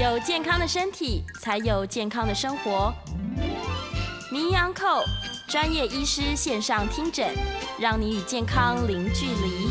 有健康的身体，才有健康的生活。名医安扣专业医师线上听诊，让你与健康零距离。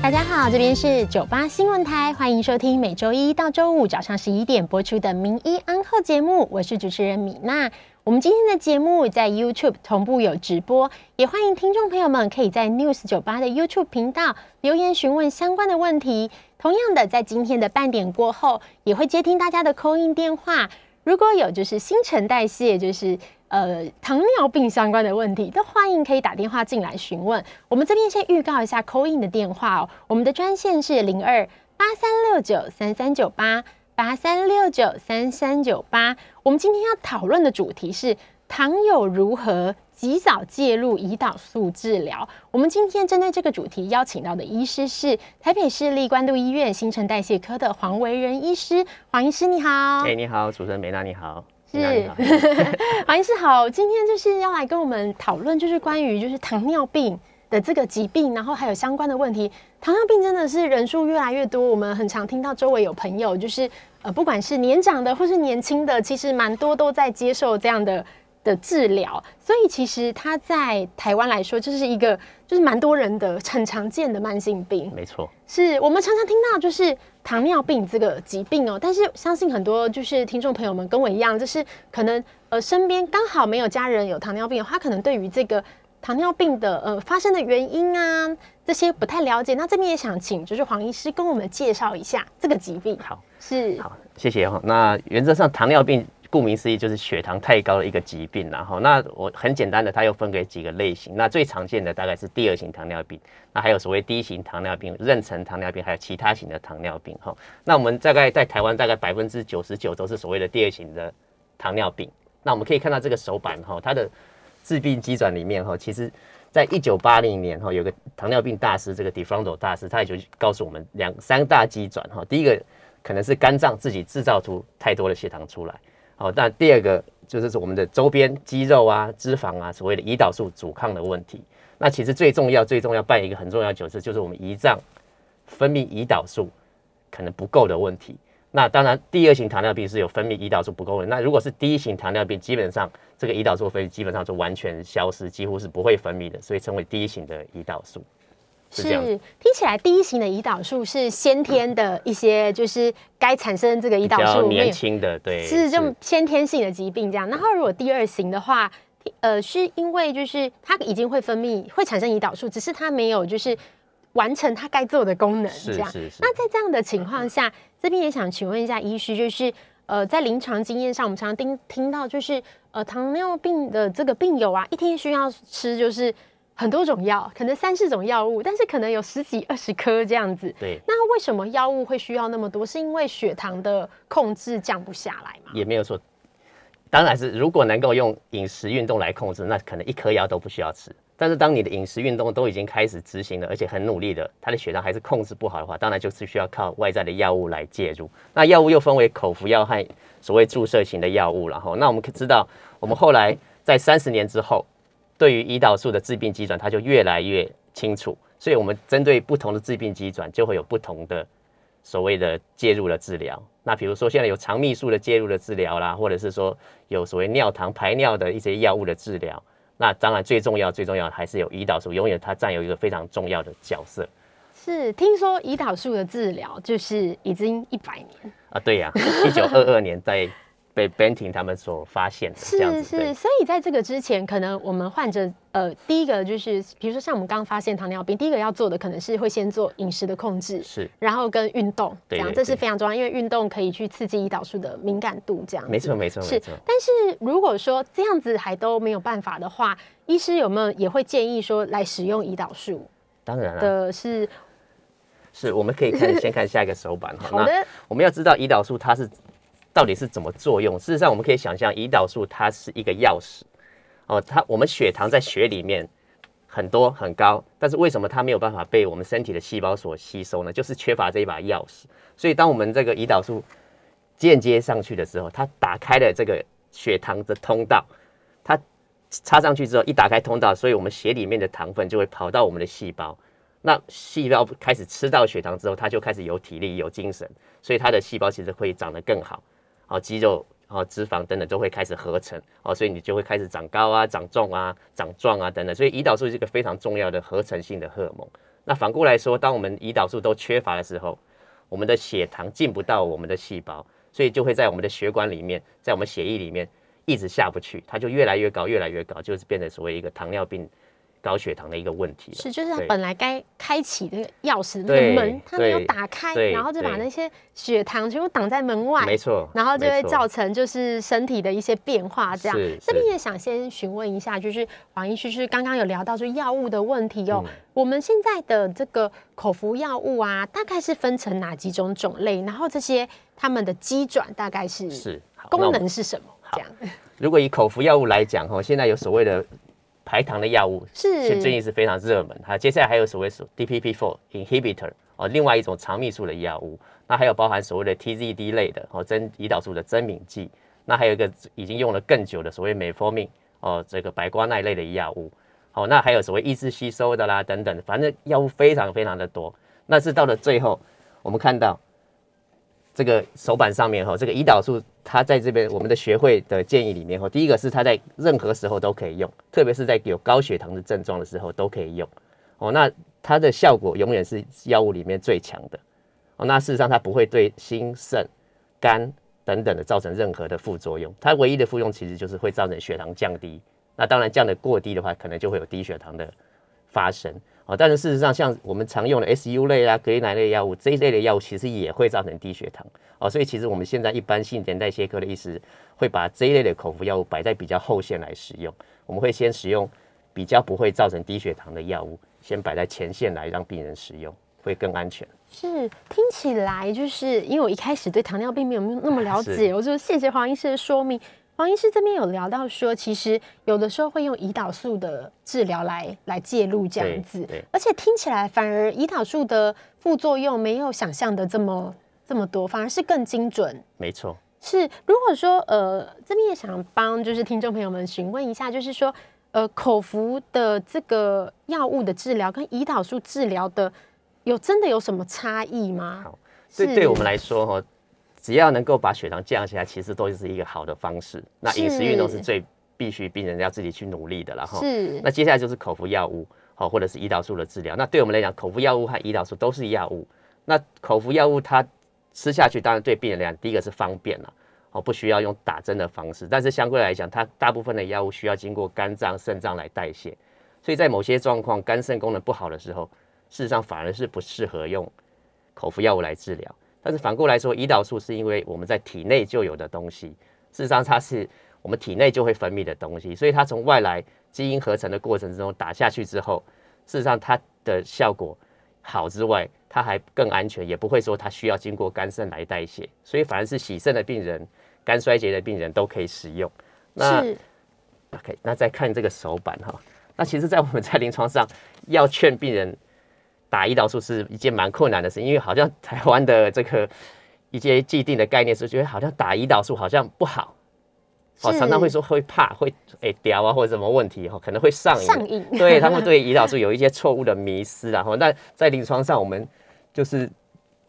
大家好，这边是九八新闻台，欢迎收听每周一到周五早上十一点播出的名医安扣节目，我是主持人米娜。我们今天的节目在 YouTube 同步有直播，也欢迎听众朋友们可以在 News 九八的 YouTube 频道留言询问相关的问题。同样的，在今天的半点过后，也会接听大家的扣印电话。如果有就是新陈代谢，就是呃糖尿病相关的问题，都欢迎可以打电话进来询问。我们这边先预告一下扣印的电话哦，我们的专线是零二八三六九三三九八。八三六九三三九八，我们今天要讨论的主题是糖友如何及早介入胰岛素治疗。我们今天针对这个主题邀请到的医师是台北市立关渡医院新陈代谢科的黄维仁医师。黄医师你好，哎你好，主持人梅娜你好，是 黄医师好，今天就是要来跟我们讨论，就是关于就是糖尿病。的这个疾病，然后还有相关的问题，糖尿病真的是人数越来越多。我们很常听到周围有朋友，就是呃，不管是年长的或是年轻的，其实蛮多都在接受这样的的治疗。所以其实它在台湾来说，就是一个就是蛮多人的很常见的慢性病。没错，是我们常常听到就是糖尿病这个疾病哦。但是相信很多就是听众朋友们跟我一样，就是可能呃身边刚好没有家人有糖尿病，他可能对于这个。糖尿病的呃发生的原因啊，这些不太了解。那这边也想请就是黄医师跟我们介绍一下这个疾病。好，是好，谢谢哈。那原则上糖尿病顾名思义就是血糖太高的一个疾病，然后那我很简单的，它又分给几个类型。那最常见的大概是第二型糖尿病，那还有所谓第一型糖尿病、妊娠糖尿病，还有其他型的糖尿病哈。那我们大概在台湾大概百分之九十九都是所谓的第二型的糖尿病。那我们可以看到这个手板哈，它的。致病机转里面哈，其实，在一九八零年哈，有个糖尿病大师，这个 d e f r o n d o 大师，他也就告诉我们两三大机转哈。第一个可能是肝脏自己制造出太多的血糖出来，好，那第二个就是我们的周边肌肉啊、脂肪啊，所谓的胰岛素阻抗的问题。那其实最重要、最重要办一个很重要的角色，就是我们胰脏分泌胰岛素可能不够的问题。那当然，第二型糖尿病是有分泌胰岛素不够的。那如果是第一型糖尿病，基本上这个胰岛素分泌基本上就完全消失，几乎是不会分泌的，所以称为第一型的胰岛素。是听起来第一型的胰岛素是先天的一些，就是该产生这个胰岛素年轻的对，是这种先天性的疾病这样。然后如果第二型的话，呃，是因为就是它已经会分泌会产生胰岛素，只是它没有就是完成它该做的功能这样。那在这样的情况下。这边也想请问一下医师，就是呃，在临床经验上，我们常常听听到，就是呃，糖尿病的这个病友啊，一天需要吃就是很多种药，可能三四种药物，但是可能有十几二十颗这样子。对。那为什么药物会需要那么多？是因为血糖的控制降不下来吗？也没有说，当然是如果能够用饮食运动来控制，那可能一颗药都不需要吃。但是当你的饮食运动都已经开始执行了，而且很努力的，他的血糖还是控制不好的话，当然就是需要靠外在的药物来介入。那药物又分为口服药和所谓注射型的药物，然后那我们可知道，我们后来在三十年之后，对于胰岛素的致病机转，它就越来越清楚。所以我们针对不同的致病机转，就会有不同的所谓的介入的治疗。那比如说现在有肠泌素的介入的治疗啦，或者是说有所谓尿糖排尿的一些药物的治疗。那当然，最重要、最重要还是有胰岛素，永远它占有一个非常重要的角色。是，听说胰岛素的治疗就是已经一百年啊？对呀，一九二二年在。被 Benting 他们所发现的，是是，所以在这个之前，可能我们患者呃，第一个就是，比如说像我们刚发现糖尿病，第一个要做的可能是会先做饮食的控制，是，然后跟运动，这样这是非常重要，因为运动可以去刺激胰岛素的敏感度，这样没错没错是。但是如果说这样子还都没有办法的话，医师有没有也会建议说来使用胰岛素？当然了，的是，是我们可以看先看下一个手板 哈。好的，我们要知道胰岛素它是。到底是怎么作用？事实上，我们可以想象，胰岛素它是一个钥匙哦。它我们血糖在血里面很多很高，但是为什么它没有办法被我们身体的细胞所吸收呢？就是缺乏这一把钥匙。所以，当我们这个胰岛素间接上去的时候，它打开了这个血糖的通道。它插上去之后，一打开通道，所以我们血里面的糖分就会跑到我们的细胞，那细胞开始吃到血糖之后，它就开始有体力、有精神，所以它的细胞其实会长得更好，好肌肉、好脂肪等等都会开始合成，哦，所以你就会开始长高啊、长重啊、长壮啊等等。所以胰岛素是一个非常重要的合成性的荷尔蒙。那反过来说，当我们胰岛素都缺乏的时候，我们的血糖进不到我们的细胞，所以就会在我们的血管里面，在我们血液里面一直下不去，它就越来越高，越来越高，就是变成所谓一个糖尿病。高血糖的一个问题是，就是它本来该开启那个钥匙那个门，它没有打开，然后就把那些血糖全部挡在门外，没错，然后就会造成就是身体的一些变化。这样，这边也想先询问一下，就是黄医师是刚刚有聊到就药物的问题哦，我们现在的这个口服药物啊，大概是分成哪几种种类？然后这些它们的机转大概是是功能是什么？这样，如果以口服药物来讲哈，现在有所谓的。排糖的药物是。最近是非常热门，哈，接下来还有所谓是 DPP4 inhibitor 哦，另外一种肠泌素的药物，那还有包含所谓的 TZD 类的哦，增胰岛素的增敏剂，那还有一个已经用了更久的所谓美福命哦，这个白瓜萘类的药物，好，那还有所谓抑制吸收的啦等等，反正药物非常非常的多，那是到了最后我们看到。这个手板上面哈，这个胰岛素它在这边我们的学会的建议里面哈，第一个是它在任何时候都可以用，特别是在有高血糖的症状的时候都可以用哦。那它的效果永远是药物里面最强的哦。那事实上它不会对心肾肝等等的造成任何的副作用，它唯一的副作用其实就是会造成血糖降低。那当然降得过低的话，可能就会有低血糖的发生。哦，但是事实上，像我们常用的 SU 类啊、格奶类药物这一类的药物，其实也会造成低血糖。哦，所以其实我们现在一般性田代谢科的医师，会把这一类的口服药物摆在比较后线来使用。我们会先使用比较不会造成低血糖的药物，先摆在前线来让病人使用，会更安全。是，听起来就是因为我一开始对糖尿病没有那么了解，我就谢谢黄医师的说明。黄医师这边有聊到说，其实有的时候会用胰岛素的治疗来来介入这样子，而且听起来反而胰岛素的副作用没有想象的这么这么多，反而是更精准。没错，是如果说呃这边也想帮就是听众朋友们询问一下，就是说呃口服的这个药物的治疗跟胰岛素治疗的有真的有什么差异吗？好，对，对我们来说哈。只要能够把血糖降下来，其实都是一个好的方式。那饮食运动是最必须病人要自己去努力的了哈。是。那接下来就是口服药物，好，或者是胰岛素的治疗。那对我们来讲，口服药物和胰岛素都是药物。那口服药物它吃下去，当然对病人来讲，第一个是方便了，哦，不需要用打针的方式。但是相对来讲，它大部分的药物需要经过肝脏、肾脏来代谢，所以在某些状况，肝肾功能不好的时候，事实上反而是不适合用口服药物来治疗。但是反过来说，胰岛素是因为我们在体内就有的东西，事实上它是我们体内就会分泌的东西，所以它从外来基因合成的过程之中打下去之后，事实上它的效果好之外，它还更安全，也不会说它需要经过肝肾来代谢，所以反而是洗肾的病人、肝衰竭的病人都可以使用。那 OK，那再看这个手板哈，那其实，在我们在临床上要劝病人。打胰岛素是一件蛮困难的事，因为好像台湾的这个 一些既定的概念是觉得好像打胰岛素好像不好，哦，常常会说会怕会诶掉啊或者什么问题哈，可能会上瘾。上瘾。对他们对胰岛素有一些错误的迷思，然后那在临床上我们就是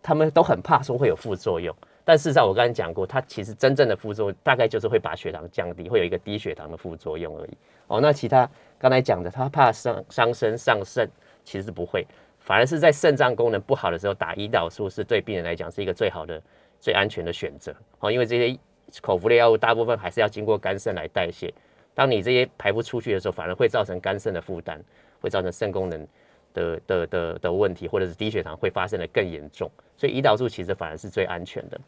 他们都很怕说会有副作用，但事实上我刚才讲过，它其实真正的副作用大概就是会把血糖降低，会有一个低血糖的副作用而已。哦，那其他刚才讲的，他怕伤伤身上肾，其实不会。反而是在肾脏功能不好的时候打胰岛素，是对病人来讲是一个最好的、最安全的选择。哦，因为这些口服的药物大部分还是要经过肝肾来代谢。当你这些排不出去的时候，反而会造成肝肾的负担，会造成肾功能的的的的问题，或者是低血糖会发生的更严重。所以胰岛素其实反而是最安全的。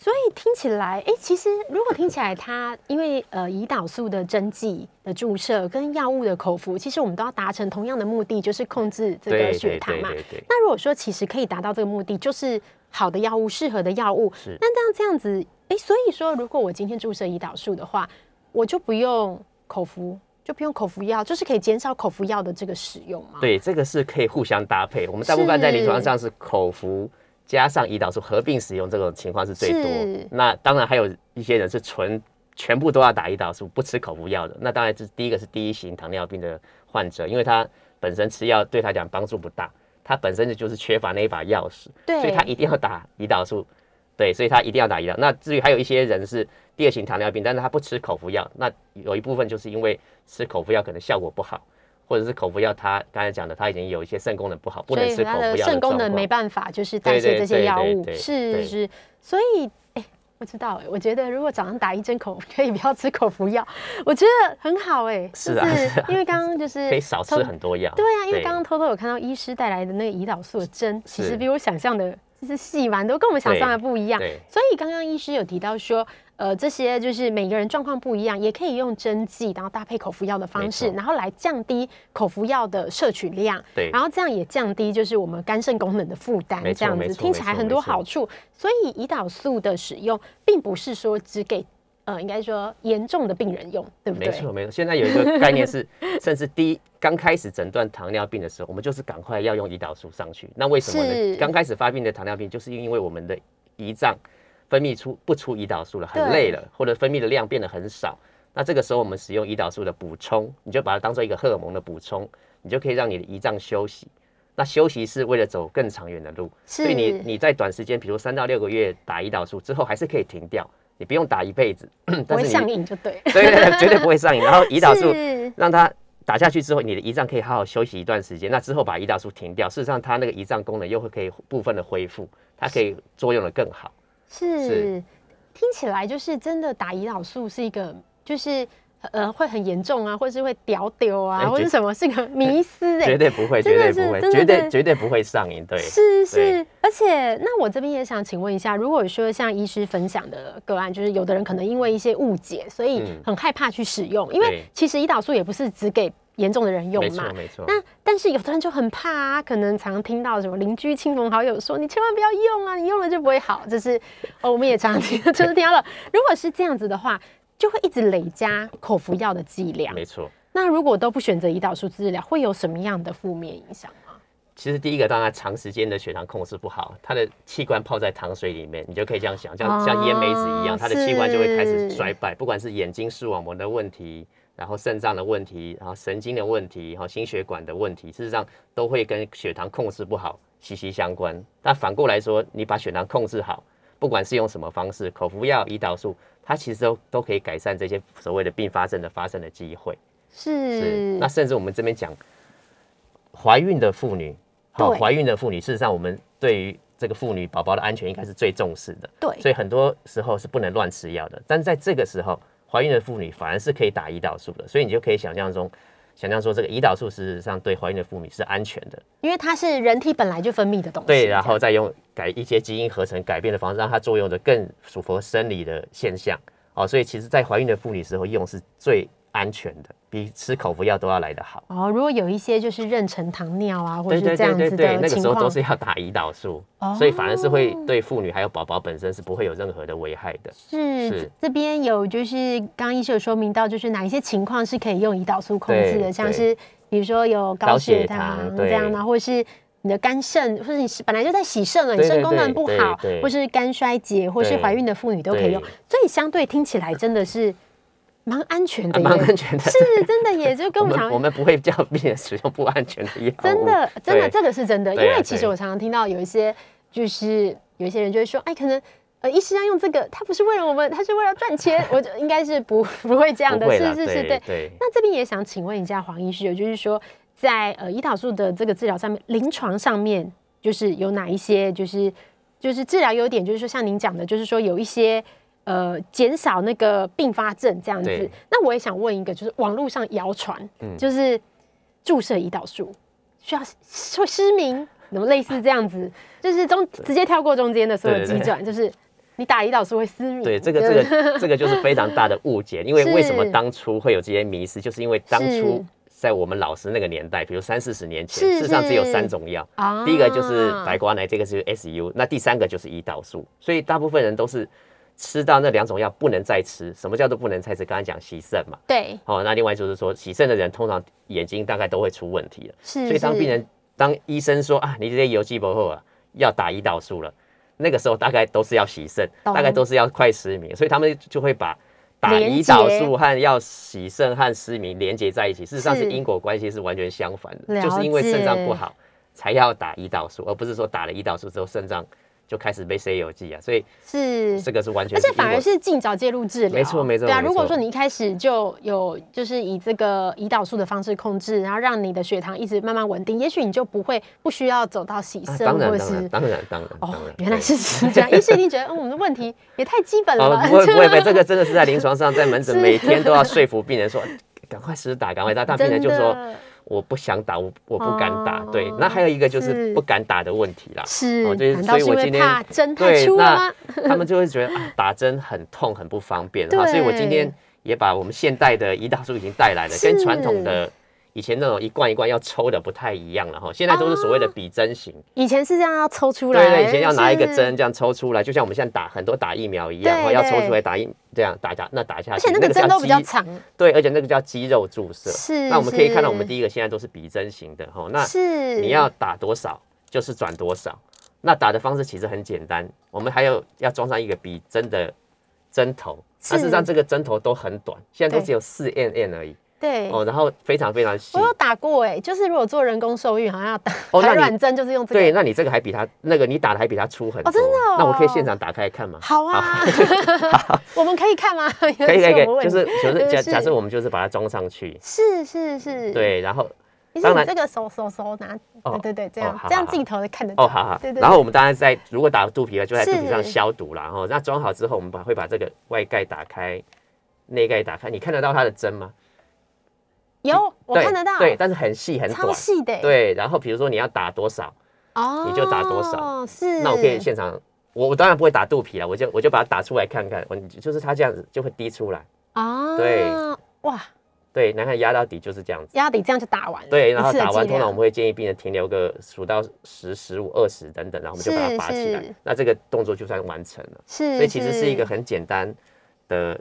所以听起来，哎，其实如果听起来，它因为呃胰岛素的针剂的注射跟药物的口服，其实我们都要达成同样的目的，就是控制这个血糖嘛。那如果说其实可以达到这个目的，就是好的药物、适合的药物，那这样这样子，哎，所以说如果我今天注射胰岛素的话，我就不用口服，就不用口服药，就是可以减少口服药的这个使用吗？对，这个是可以互相搭配。我们大部分在临床上是口服。加上胰岛素合并使用这种情况是最多。那当然还有一些人是纯全部都要打胰岛素，不吃口服药的。那当然是第一个是第一型糖尿病的患者，因为他本身吃药对他讲帮助不大，他本身就是缺乏那一把钥匙，所以他一定要打胰岛素。对，所以他一定要打胰岛。那至于还有一些人是第二型糖尿病，但是他不吃口服药，那有一部分就是因为吃口服药可能效果不好，或者是口服药他刚才讲的他已经有一些肾功能不好，不能吃口服药的肾功能没办法就是代谢这些药物，是是。所以哎，不知道哎，我觉得如果早上打一针口 可以不要吃口服药，我觉得很好哎。是啊，因为刚刚就是可以少吃很多药。对啊，因为刚刚偷偷有看到医师带来的那个胰岛素的针，其实比我想象的。就是细蛮多，跟我们想象的不一样。所以刚刚医师有提到说，呃，这些就是每个人状况不一样，也可以用针剂，然后搭配口服药的方式，然后来降低口服药的摄取量。对，然后这样也降低就是我们肝肾功能的负担。这样子听起来很多好处。所以胰岛素的使用，并不是说只给。呃，应该说严重的病人用，对不对？没错，没错。现在有一个概念是，甚至第一刚开始诊断糖尿病的时候，我们就是赶快要用胰岛素上去。那为什么呢？刚开始发病的糖尿病，就是因为我们的胰脏分泌出不出胰岛素了，很累了，或者分泌的量变得很少。那这个时候我们使用胰岛素的补充，你就把它当做一个荷尔蒙的补充，你就可以让你的胰脏休息。那休息是为了走更长远的路，所以你你在短时间，比如三到六个月打胰岛素之后，还是可以停掉。你不用打一辈子，不会 上瘾就对。对 对对，绝对不会上瘾。然后 胰岛素让它打下去之后，你的胰脏可以好好休息一段时间。那之后把胰岛素停掉，事实上它那个胰脏功能又会可以部分的恢复，它可以作用的更好。是，听起来就是真的打胰岛素是一个就是。呃，会很严重啊，或者是会屌丢啊，或者什么是个迷思哎，绝对不会，绝对不会，绝对绝对不会上瘾，对，是是，而且那我这边也想请问一下，如果说像医师分享的个案，就是有的人可能因为一些误解，所以很害怕去使用，因为其实胰岛素也不是只给严重的人用嘛，没错，那但是有的人就很怕啊，可能常听到什么邻居亲朋好友说，你千万不要用啊，你用了就不会好，就是哦，我们也常听，就是听了，如果是这样子的话。就会一直累加口服药的剂量。没错。那如果都不选择胰岛素治疗，会有什么样的负面影响吗？其实第一个，当然长时间的血糖控制不好，它的器官泡在糖水里面，你就可以这样想，像像烟梅子一样，它的器官就会开始衰败。不管是眼睛视网膜的问题，然后肾脏的问题，然后神经的问题，然后心血管的问题，事实上都会跟血糖控制不好息息相关。但反过来说，你把血糖控制好，不管是用什么方式，口服药、胰岛素。它其实都都可以改善这些所谓的并发症的发生的机会。是。那甚至我们这边讲，怀孕的妇女，好，怀孕的妇女，事实上我们对于这个妇女宝宝的安全应该是最重视的。对。所以很多时候是不能乱吃药的。但在这个时候，怀孕的妇女反而是可以打胰岛素的。所以你就可以想象中，想象说这个胰岛素事实上对怀孕的妇女是安全的，因为它是人体本来就分泌的东西。对，然后再用。改一些基因合成改变的方式，让它作用的更符合生理的现象哦。所以其实，在怀孕的妇女时候用是最安全的，比吃口服药都要来得好。哦。如果有一些就是妊娠糖尿啊，或者是这样子的那个时候都是要打胰岛素，所以反而是会对妇女还有宝宝本身是不会有任何的危害的。是这边有就是刚刚医生有说明到，就是哪一些情况是可以用胰岛素控制的，像是比如说有高血糖这样的，或是。你的肝肾，或者你是本来就在洗肾了，你肾功能不好，或是肝衰竭，或是怀孕的妇女都可以用，所以相对听起来真的是蛮安全的，蛮安全的，是真的，也 就跟我们讲，我们不会叫病人使用不安全的药，真的，真的，这个是真的，因为其实我常常听到有一些，就是有一些人就会说，哎，可能呃，医师要用这个，他不是为了我们，他是为了赚钱，我应该是不不会这样的，是是是，对。那这边也想请问一下黄医师，就是说。在呃胰岛素的这个治疗上面，临床上面就是有哪一些，就是就是治疗优点，就是说像您讲的，就是说有一些呃减少那个并发症这样子。那我也想问一个，就是网络上谣传，嗯就是注射胰岛素需要会失明，怎么类似这样子？就是中直接跳过中间的所有急转，就是你打胰岛素会失明。对，这个这个这个就是非常大的误解，因为 为什么当初会有这些迷失，就是因为当初。在我们老师那个年代，比如三四十年前，事实上只有三种药。第一个就是白瓜奶，这个是 SU，那第三个就是胰岛素。所以大部分人都是吃到那两种药不能再吃。什么叫做不能再吃？刚才讲洗肾嘛。对。哦，那另外就是说洗肾的人通常眼睛大概都会出问题了。是。所以当病人当医生说啊，你这些油剂不够啊，要打胰岛素了，那个时候大概都是要洗肾，大概都是要快失明，所以他们就会把。打胰岛素和要洗肾和失明连接在一起，事实上是是因果关系是完全相反的，就是因为肾脏不好才要打胰岛素，而不是说打了胰岛素之后肾脏就开始被塞油剂啊，所以是这个是完全而且反而是尽早介入治疗，没错没错对啊，如果说你一开始就有就是以这个胰岛素的方式控制，然后让你的血糖一直慢慢稳定，也许你就不会不需要走到洗啊肾、当然或者是。当然当然当然哦，，原来是这样。医生一定觉得，嗯，我们的问题也太基本了哦，吧？不会不会 不会，这个真的是在临床上，在门诊是每天都要说服病人说，赶快施打，赶快打。但病人就说我不想打，我我不敢打。哦对，那还有一个就是是不敢打的问题啦。是，哦就是是所以我今天对，粗那？他们就会觉得啊，打针很痛，很不方便哈。对所以我今天也把我们现代的胰岛素已经带来了，跟传统的以前那种一罐一罐要抽的不太一样了哈。现在都是所谓的比针型，以前是这样要抽出来，对对，以前要拿一个针这样抽出来，就像我们现在打很多打疫苗一样，要抽出来打一这样打下那打下去，而且那个针叫都比较肌长，对，而且那个叫肌肉注射。是。那我们可以看到，我们第一个现在都是比针型的哈。那是你要打多少就是转多少。那打的方式其实很简单，我们还有要装上一个比针的针头，但事实上这个针头都很短，现在都只有四 n n 而已对。哦，然后非常非常细我。有打过哎、就是如果做人工受孕，好像要打排卵针，就是用这个。对，那你这个还比它那个你打的还比它粗很多。哦真的哦那我可以现场打开看吗？好啊，我们可以看吗？可可以可以可以，就是是就是 假假设我们就是把它装上去，是是是，。对，然后当然你这个手手手拿，哦对对对，这哦样好好好这样镜头可看得到。哦，好好对对。然后我们当然在如果打肚皮了，就在肚皮上消毒啦。然后那装好之后，我们把会把这个外盖打开，内盖打开，你看得到它的针吗？有我看得到，对，，但是很细很超短。细的欸，对，然后比如说你要打多少，哦，你就打多少是。那我可以现场，我我当然不会打肚皮了，我就我就把它打出来看看，我就是它这样子就会滴出来。哦，对，哇，对，然后压到底就是这样子。压底这样就打完了。对，然后打完，通常我们会建议病人停留个数到十、十五、二十等等，然后我们就把它拔起来。那这个动作就算完成了。是，所以其实是一个很简单的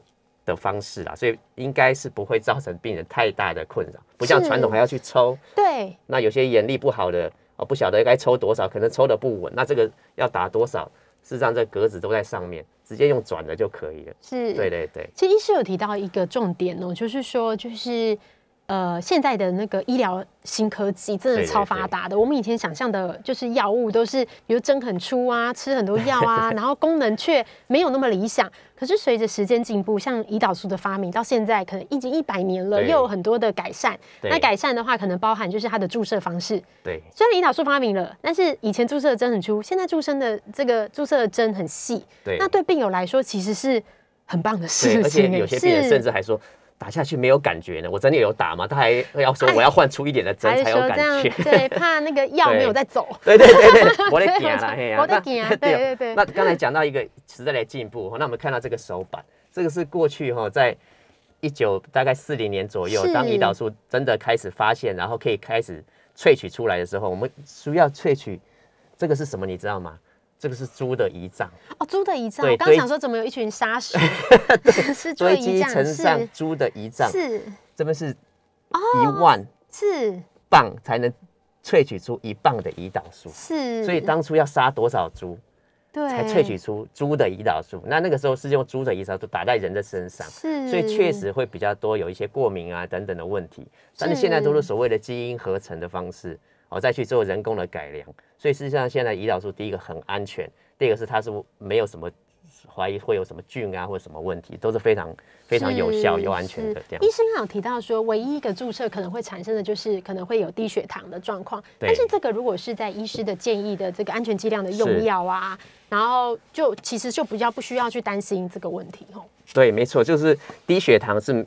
的方式啦，所以应该是不会造成病人太大的困扰，不像传统还要去抽。对那有些眼力不好的哦，不晓得该抽多少，可能抽的不稳，那这个要打多少，事实上这格子都在上面，直接用转的就可以了。是，对对对，其实医师有提到一个重点哦，就是说，就是呃，现在的那个医疗新科技真的超发达的。我们以前想象的，就是药物都是比如针很粗啊，吃很多药啊，然后功能却没有那么理想。可是随着时间进步，像胰岛素的发明，到现在可能已经一百年了，又有很多的改善。那改善的话，可能包含就是它的注射方式。对虽然胰岛素发明了，但是以前注射的针很粗，现在注射的这个注射的针很细。对那对病友来说，其实是很棒的事对，而且。有些病人是甚至还说。打下去没有感觉呢，我真的有打吗？他还要说我要换粗一点的针才有感觉。对，怕那个药没有对在走。对对对对，我在点啊，我在点啊对对对那刚才讲到一个时代的进步，那我们看到这个手板，这个是过去哈，在一九大概四零年左右是，当胰岛素真的开始发现，然后可以开始萃取出来的时候，我们需要萃取这个是什么？你知道吗？这个是猪的胰脏，哦，猪的胰脏，对我刚刚想说怎么有一群杀手，是猪的堆积成上是猪的胰脏，是这边是一万是磅才能萃取出一磅的胰岛素，是，所以当初要杀多少猪？对才萃取出猪的胰岛素。那那个时候是用猪的胰岛素打在人的身上，是，所以确实会比较多有一些过敏啊等等的问题。但是现在都是所谓的基因合成的方式，哦，再去做人工的改良。所以事实上，现在胰岛素第一个很安全，第二个是它是没有什么怀疑会有什么菌啊或者什么问题，都是非常非常有效又安全的这样医。生刚有提到说，唯一一个注射可能会产生的就是可能会有低血糖的状况，但是这个如果是在医师的建议的这个安全剂量的用药啊，然后就其实就比较不需要去担心这个问题哦。对，没错，就是低血糖是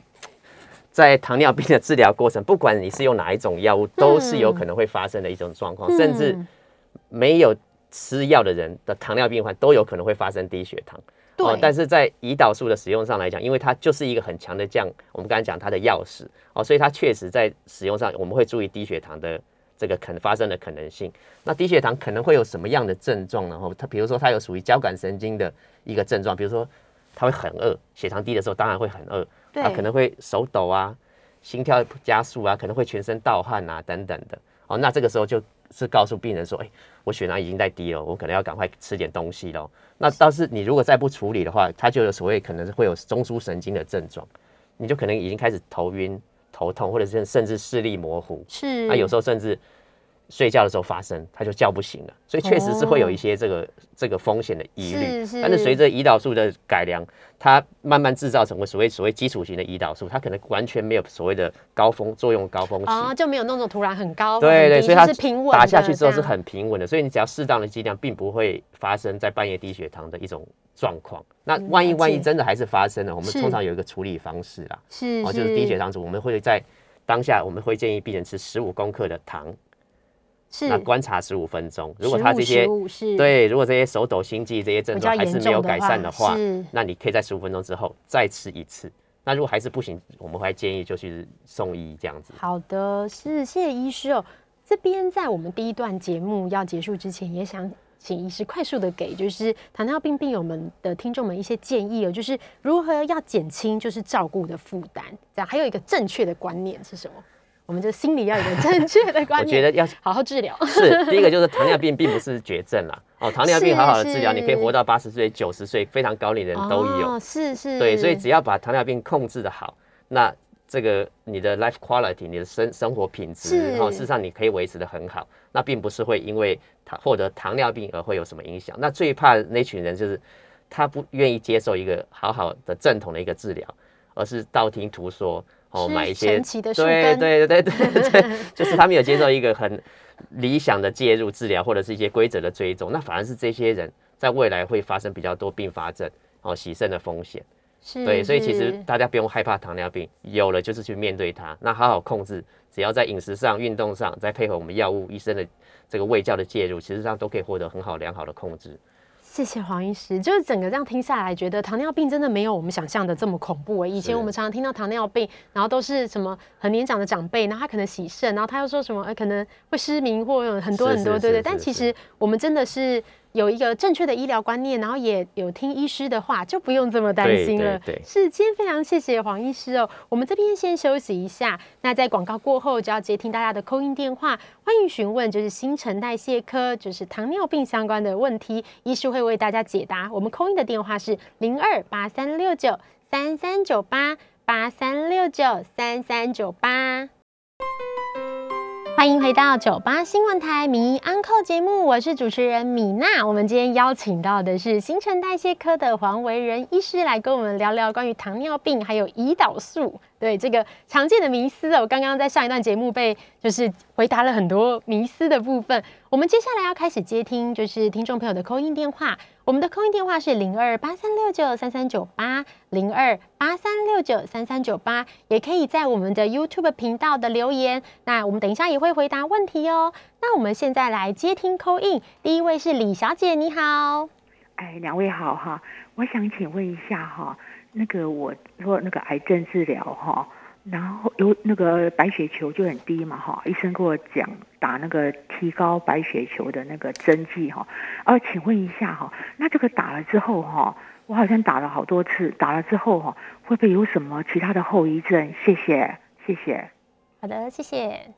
在糖尿病的治疗过程，不管你是用哪一种药物，都是有可能会发生的一种状况，甚至嗯没有吃药的人的糖尿病患都有可能会发生低血糖。哦对，但是在胰岛素的使用上来讲，因为它就是一个很强的降，我们刚才讲它的钥匙哦，所以它确实在使用上我们会注意低血糖的这个可能发生的可能性。那低血糖可能会有什么样的症状呢？哦，它比如说它有属于交感神经的一个症状，比如说它会很饿，血糖低的时候当然会很饿，对它可能会手抖啊，心跳加速啊，可能会全身盗汗啊等等的。哦，那这个时候就是告诉病人说，哎，我血糖已经在低了，我可能要赶快吃点东西喽。那倒是你如果再不处理的话，他就有所谓可能是会有中枢神经的症状，你就可能已经开始头晕、头痛，或者是甚至视力模糊。是，那有时候甚至。睡觉的时候发生，他就叫不醒了，所以确实是会有一些这个这个风险的疑虑。但是随着胰岛素的改良，它慢慢制造成为所谓所谓基础型的胰岛素，它可能完全没有所谓的高峰作用高峰期，哦，就没有那种突然很高，对对，所以它是平稳打下去之后是很平稳的，所以你只要适当的剂量，并不会发生在半夜低血糖的一种状况。那万一万一真的还是发生了，我们通常有一个处理方式啦，是哦，就是低血糖组，我们会在当下我们会建议病人吃十五公克的糖。那观察十五分钟，如果他这些对，如果这些手抖、心悸这些症状还是没有改善的话，那你可以在十五分钟之后再吃一次。那如果还是不行，我们会建议就去送医这样子。好的，是谢谢医师哦。这边在我们第一段节目要结束之前，也想请医师快速的给就是糖尿病病友们的听众们一些建议哦，就是如何要减轻就是照顾的负担，这样还有一个正确的观念是什么？我们就心里要有个正确的观念，我觉得要好好治疗。是第一个，就是糖尿病并不是绝症啦。哦，糖尿病好好的治疗，你可以活到八十岁、九十岁，非常高龄人都有。是是。对，所以只要把糖尿病控制的好，那这个你的 life quality，你的生生活品质，哦，事实上你可以维持的很好。那并不是会因为他获得糖尿病而会有什么影响。那最怕那群人就是他不愿意接受一个好好的正统的一个治疗，而是道听途说。哦，买一些对对对对对，就是他们有接受一个很理想的介入治疗，或者是一些规则的追踪，那反而是这些人在未来会发生比较多并发症哦，洗肾的风险。对，所以其实大家不用害怕糖尿病，有了就是去面对它，那好好控制，只要在饮食上、运动上，再配合我们药物、医生的这个胃教的介入，其实上都可以获得很好良好的控制。谢谢黄医师，就是整个这样听下来，觉得糖尿病真的没有我们想象的这么恐怖。以前我们常常听到糖尿病，然后都是什么很年长的长辈，然后他可能洗肾，然后他又说什么，呃，可能会失明或有很多很多，对对。但其实我们真的是。有一个正确的医疗观念，然后也有听医师的话，就不用这么担心了。是，今天非常谢谢黄医师哦。我们这边先休息一下，那在广告过后就要接听大家的扣音电话，欢迎询问就是新陈代谢科，就是糖尿病相关的问题，医师会为大家解答。我们扣音的电话是零二八三六九三三九八八三六九三三九八。欢迎回到九八新闻台名医安扣节目，我是主持人米娜。我们今天邀请到的是新陈代谢科的黄维仁医师来跟我们聊聊关于糖尿病还有胰岛素。对这个常见的迷思哦，我刚刚在上一段节目被就是回答了很多迷思的部分。我们接下来要开始接听就是听众朋友的扣音电话，我们的扣音电话是零二八三六九三三九八零二八三六九三三九八，也可以在我们的 YouTube 频道的留言。那我们等一下也会回答问题哦。那我们现在来接听扣音，第一位是李小姐，你好。哎，两位好哈，我想请问一下哈。那个我说那个癌症治疗哈，然后有那个白血球就很低嘛哈，医生跟我讲打那个提高白血球的那个针剂哈，啊，请问一下哈，那这个打了之后哈，我好像打了好多次，打了之后哈，会不会有什么其他的后遗症？谢谢，谢谢。好的，谢谢。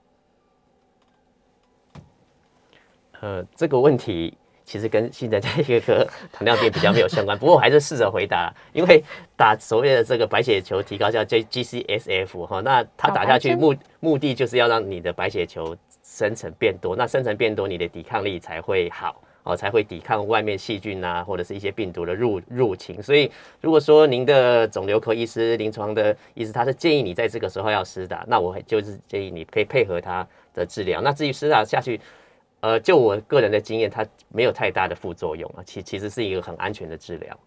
呃，这个问题。其实跟新陈代谢科糖尿病比较没有相关，不过我还是试着回答，因为打所谓的这个白血球提高叫 J G C S F 哈，那它打下去目目的就是要让你的白血球生成变多，那生成变多，你的抵抗力才会好哦，才会抵抗外面细菌啊或者是一些病毒的入入侵。所以如果说您的肿瘤科医师、临床的医师他是建议你在这个时候要施打，那我就是建议你可以配合他的治疗。那至于施打下去。呃，就我个人的经验，它没有太大的副作用啊，其其实是一个很安全的治疗。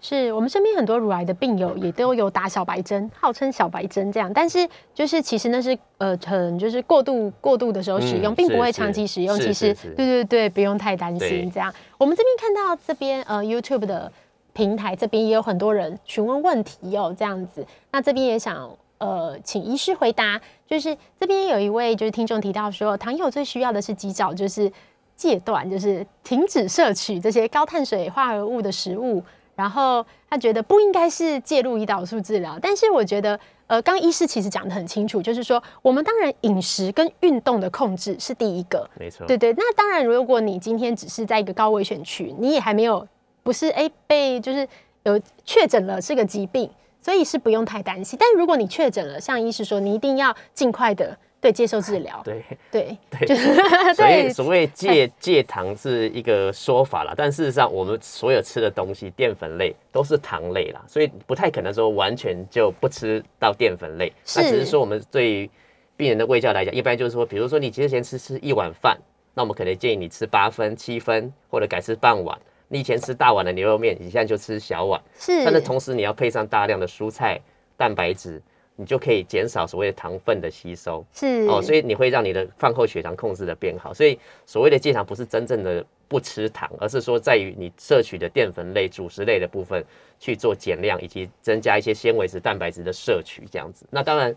是我们身边很多乳癌的病友也都有打小白针，号称小白针这样，但是就是其实那是呃很就是过度过度的时候使用，并不会长期使用。其实对对对，不用太担心这样。我们这边看到这边呃 YouTube 的平台这边也有很多人询问问题哦，这样子，那这边也想。呃，请医师回答。就是这边有一位就是听众提到说，糖友最需要的是及早就是戒断，就是停止摄取这些高碳水化合物的食物，然后他觉得不应该是介入胰岛素治疗，但是我觉得，呃，刚医师其实讲的很清楚，就是说，我们当然饮食跟运动的控制是第一个，没错，对对。那当然，如果你今天只是在一个高危选区，你也还没有不是哎被就是有确诊了这个疾病，所以是不用太担心。但如果你确诊了，像医师说，你一定要尽快的。对，接受治疗。对对 对，所以所谓戒 戒糖是一个说法啦，但事实上我们所有吃的东西，淀粉类都是糖类啦，所以不太可能说完全就不吃到淀粉类。那只是说我们对于病人的胃教来讲，一般就是说，比如说你之前吃吃一碗饭，那我们可能建议你吃八分、七分，或者改吃半碗。你以前吃大碗的牛肉面，你现在就吃小碗。是，但是同时你要配上大量的蔬菜、蛋白质。你就可以减少所谓的糖分的吸收，是哦，所以你会让你的饭后血糖控制的变好。所以所谓的戒糖不是真正的不吃糖，而是说在于你摄取的淀粉类、主食类的部分去做减量，以及增加一些纤维质、蛋白质的摄取这样子。那当然，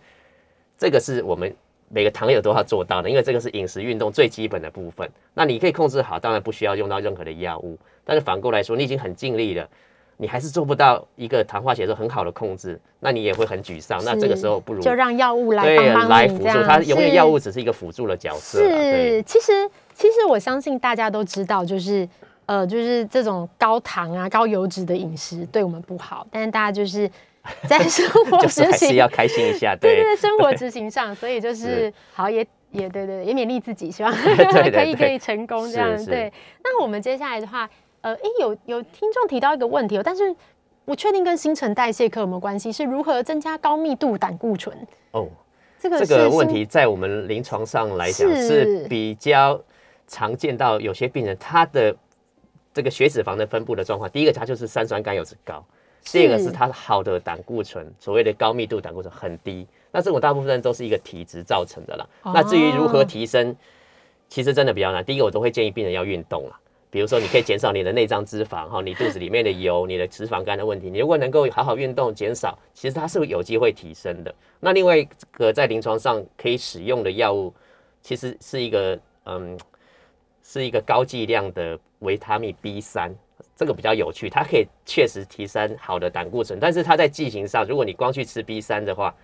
这个是我们每个糖友都要做到的，因为这个是饮食运动最基本的部分。那你可以控制好，当然不需要用到任何的药物。但是反过来说，你已经很尽力了。你还是做不到一个糖化血色很好的控制，那你也会很沮丧。那这个时候不如就让药物来帮帮来辅助，它永远药物只是一个辅助的角色。是，其实其实我相信大家都知道，就是呃，就是这种高糖啊、高油脂的饮食对我们不好。但是大家就是 在生活 执行要开心一下，对对对，生活执行上，所以就是好也也对对，也勉励自己，希望 可以可以成功这样。对，那我们接下来的话。呃，哎，有有听众提到一个问题哦，但是我确定跟新陈代谢科有没有关系，是如何增加高密度胆固醇？哦，这个这个问题在我们临床上来讲是比较常见到，有些病人他的这个血脂肪的分布的状况，第一个它就是三酸甘油脂高，第二个是它好的胆固醇，所谓的高密度胆固醇很低，那这种大部分都是一个体质造成的啦。那至于如何提升，其实真的比较难。第一个我都会建议病人要运动啦。比如说，你可以减少你的内脏脂肪，哈，你肚子里面的油，你的脂肪肝的问题。你如果能够好好运动，减少，其实它是有机会提升的。那另外一个在临床上可以使用的药物，其实是一个，嗯，是一个高剂量的维他命 B 三，这个比较有趣，它可以确实提升好的胆固醇，但是它在剂型上，如果你光去吃 B 三的话，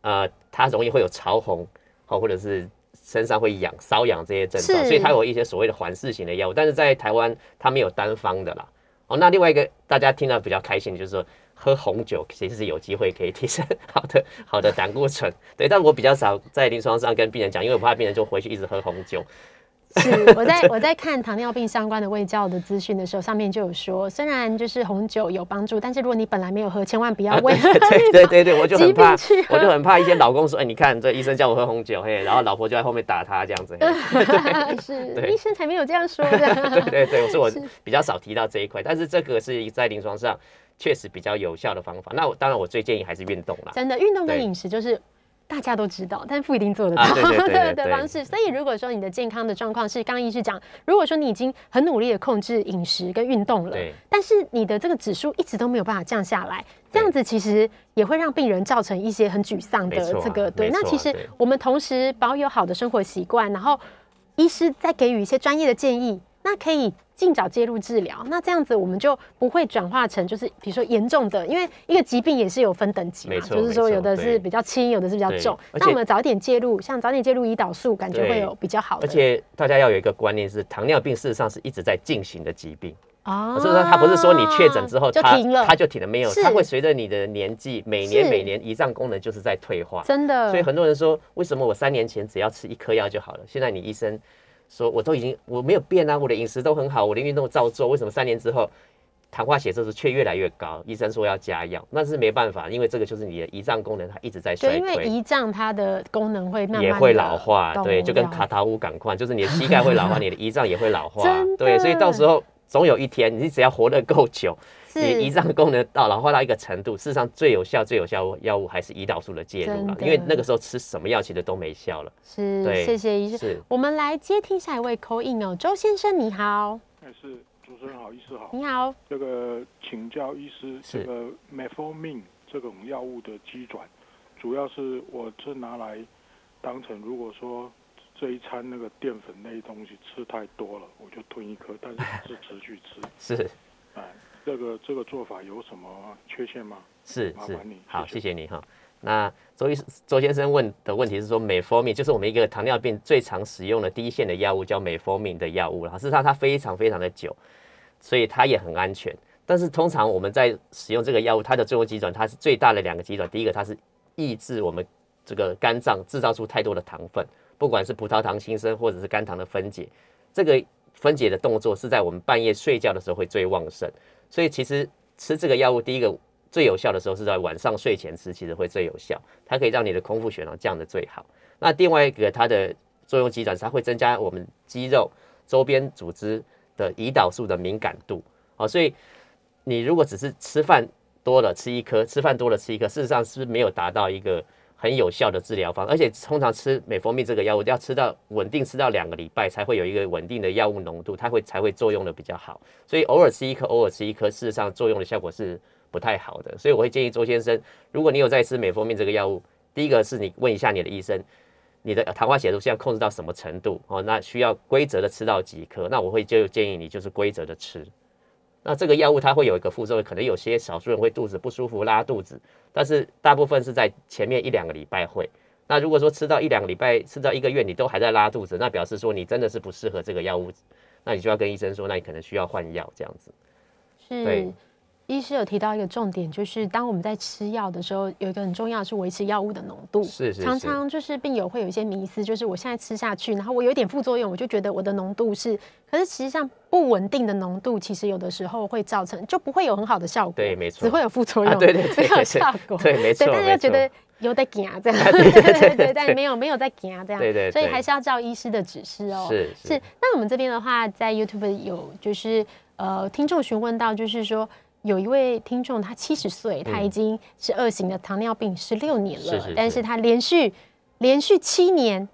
呃，它容易会有潮红，好，或者是。身上会痒、瘙痒这些症状，所以它有一些所谓的缓释型的药物，但是在台湾它没有单方的啦。哦，那另外一个大家听到比较开心的，就是说喝红酒其实是有机会可以提升 好的好的胆固醇。对，但我比较少在临床上跟病人讲，因为我怕病人就回去一直喝红酒。是 我在我在看糖尿病相关的胃教的资讯的时候，上面就有说，虽然就是红酒有帮助，但是如果你本来没有喝，千万不要为了 对对对对，我就很怕，我就很怕一些老公说，哎，你看这医生叫我喝红酒，嘿，然后老婆就在后面打他这样子。是，医生才没有这样说的。对对对，所以我比较少提到这一块，但是这个是在临床上确实比较有效的方法。那我当然我最建议还是运动啦。真的，运动跟饮食就是。大家都知道，但不一定做得到的方式。所以，如果说你的健康的状况是刚医师讲，如果说你已经很努力的控制饮食跟运动了，但是你的这个指数一直都没有办法降下来，这样子其实也会让病人造成一些很沮丧的这个。对，那其实我们同时保有好的生活习惯，然后医师再给予一些专业的建议，那可以。尽早介入治疗，那这样子我们就不会转化成就是比如说严重的，因为一个疾病也是有分等级嘛，就是说有的是比较轻，有的是比较重。那我们早点介入，像早点介入胰岛素，感觉会有比较好。而且大家要有一个观念是，糖尿病事实上是一直在进行的疾病啊，所以说它不是说你确诊之后就停了，它就停了，没有，它会随着你的年纪，每年每年胰脏功能就是在退化，真的。所以很多人说，为什么我三年前只要吃一颗药就好了？现在你医生。说我都已经我没有变啊，我的饮食都很好，我的运动照做，为什么三年之后糖化血色素却越来越高？医生说要加药，那是没办法，因为这个就是你的胰脏功能它一直在衰退。因为胰脏它的功能会慢慢也会老化，对，就跟卡塔乌感况，就是你的膝盖会老化，你的胰脏也会老化，对，所以到时候总有一天，你只要活得够久。你胰脏功能到老化到一个程度，事实上最有效、最有效药物还是胰岛素的介入了，因为那个时候吃什么药其实都没效了。是，谢谢医生。我们来接听下一位 call in 哦，周先生你好。哎，是主持人好，医师好。你好。这个请教医师，这个 metformin 这种药物的基转，主要是我是拿来当成，如果说这一餐那个淀粉类东西吃太多了，我就吞一颗，但是是持续吃。是。哎。这个这个做法有什么缺陷吗？是是麻烦你，好，谢谢谢你哈。那周医师周先生问的问题是说，美佛命就是我们一个糖尿病最常使用的第一线的药物，叫美佛命的药物，然后事实上它非常非常的久，所以它也很安全。但是通常我们在使用这个药物，它的作用机转它是最大的两个机转，第一个它是抑制我们这个肝脏制造出太多的糖分，不管是葡萄糖新生或者是肝糖的分解，这个分解的动作是在我们半夜睡觉的时候会最旺盛，所以其实吃这个药物，第一个最有效的时候是在晚上睡前吃，其实会最有效，它可以让你的空腹血糖降得最好。那另外一个它的作用机转是它会增加我们肌肉周边组织的胰岛素的敏感度，好，所以你如果只是吃饭多了吃一颗，吃饭多了吃一颗，事实上是没有达到一个很有效的治疗方，而且通常吃美蜂蜜这个药物要吃到稳定吃到两个礼拜才会有一个稳定的药物浓度，它会才会作用的比较好。所以偶尔吃一颗，偶尔吃一颗，事实上作用的效果是不太好的。所以我会建议周先生，如果你有在吃美蜂蜜这个药物，第一个是你问一下你的医生，你的糖化血素现在控制到什么程度哦？那需要规则的吃到几颗？那我会就建议你就是规则的吃。那这个药物它会有一个副作用，可能有些少数人会肚子不舒服、拉肚子，但是大部分是在前面一两个礼拜会。那如果说吃到一两个礼拜、吃到一个月你都还在拉肚子，那表示说你真的是不适合这个药物，那你就要跟医生说，那你可能需要换药这样子。是对。医师有提到一个重点，就是当我们在吃药的时候，有一个很重要是维持药物的浓度。是是是常常就是病友会有一些迷思，就是我现在吃下去，然后我有点副作用，我就觉得我的浓度是，可是实际上不稳定的浓度，其实有的时候会造成就不会有很好的效果。对没错只会有副作用，啊对对对 没有效果。对没错对，但是又觉得有在惊这样，对对对对，但没有没有在惊这样，对对对所以还是要照医师的指示哦。是是，那我们这边的话，在 YouTube 有就是呃，听众询问到，就是说有一位听众他七十岁，他已经是二型的糖尿病十六年了，是是是但是他连续连续七年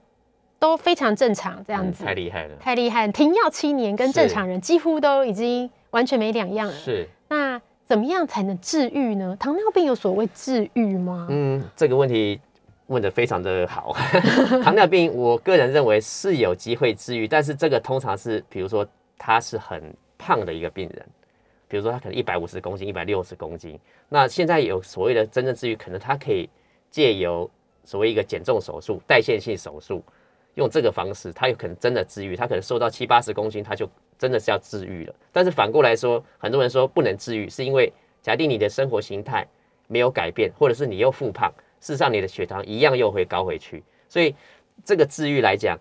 都非常正常，这样嗯子、太厉害了。太厉害，停药七年跟正常人几乎都已经完全没两样了。是，那怎么样才能治愈呢？糖尿病有所谓治愈吗？嗯，这个问题问的非常的好。糖尿病，我个人认为是有机会治愈，但是这个通常是，比如说他是很胖的一个病人，比如说他可能一百五十公斤、一百六十公斤，那现在有所谓的真正治愈，可能他可以借由所谓一个减重手术、代谢性手术，用这个方式，他有可能真的治愈，他可能瘦到七八十公斤，他就真的是要治愈了。但是反过来说，很多人说不能治愈，是因为假定你的生活形态没有改变，或者是你又复胖，事实上你的血糖一样又会高回去。所以这个治愈来讲，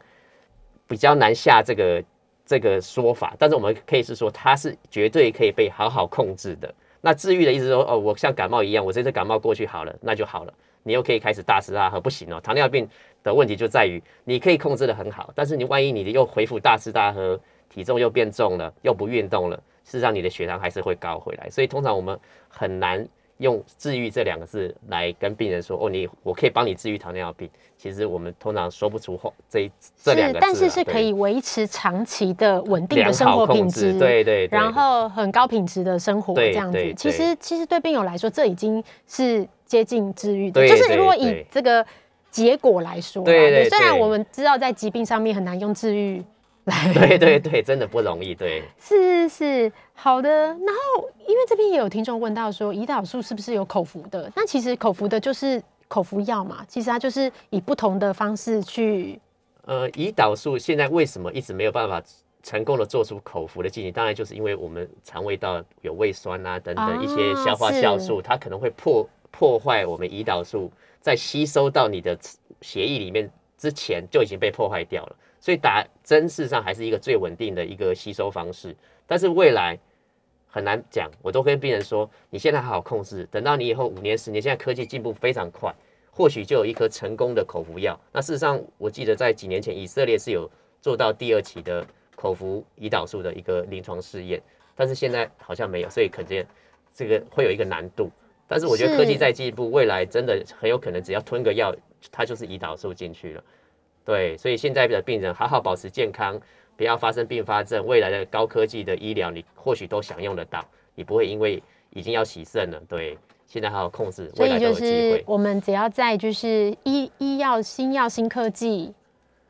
比较难下这个这个说法。但是我们可以是说，它是绝对可以被好好控制的。那治愈的意思说，哦，我像感冒一样，我这次感冒过去好了，那就好了。你又可以开始大吃大喝，不行哦。糖尿病的问题就在于，你可以控制的很好，但是你万一你又恢复大吃大喝，体重又变重了，又不运动了，事实上你的血糖还是会高回来。所以通常我们很难用治愈这两个字来跟病人说，哦，你我可以帮你治愈糖尿病。其实我们通常说不出话这一这两个字啊，但是是可以维持长期的稳定的生活品质，对对对，然后很高品质的生活这样子对。其实其实对病友来说，这已经是接近治愈的。对就是如果以这个结果来说啦，对对虽然我们知道在疾病上面很难用治愈来，对对对，真的不容易，对。是是是好的。然后因为这边也有听众问到说，胰岛素是不是有口服的？那其实口服的就是口服药嘛，其实它就是以不同的方式去。呃，胰岛素现在为什么一直没有办法成功的做出口服的剂型？当然就是因为我们肠胃道有胃酸啊等等一些啊消化酵素，它可能会破破坏我们胰岛素在吸收到你的血液里面之前就已经被破坏掉了。所以打针事实上还是一个最稳定的一个吸收方式，但是未来很难讲。我都跟病人说，你现在好好控制，等到你以后五年十年，现在科技进步非常快，或许就有一颗成功的口服药。那事实上，我记得在几年前，以色列是有做到第二期的口服胰岛素的一个临床试验，但是现在好像没有，所以可见这个会有一个难度。但是我觉得科技是在进步，未来真的很有可能只要吞个药，它就是胰岛素进去了。对，所以现在的病人好好保持健康，不要发生并发症，未来的高科技的医疗你或许都享用得到，你不会因为已经要洗肾了，对，现在好好控制，未来有机会。是我们只要在就是医医药、新药、新科技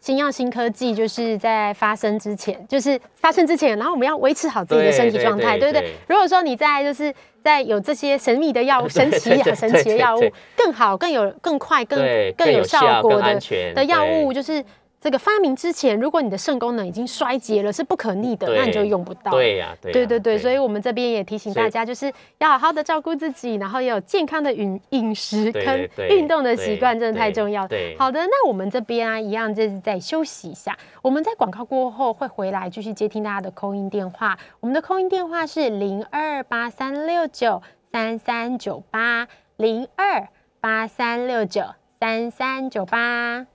新药新科技，就是在发生之前，就是发生之前，然后我们要维持好自己的身体状态，对不对？如果说你在就是在有这些神秘的药物、神奇 神奇的药物，更好、更有、更快、更更有效果的的药物，就是。这个发明之前，如果你的肾功能已经衰竭了，是不可逆的，那你就用不到。对呀，对对对，所以我们这边也提醒大家，就是要好好的照顾自己，然后也有健康的饮饮食跟运动的习惯，真的太重要。对，好的，那我们这边啊，一样就是再休息一下。我们在广告过后会回来继续接听大家的扣音电话。我们的扣音电话是零二八三六九三三九八零二八三六九三三九八。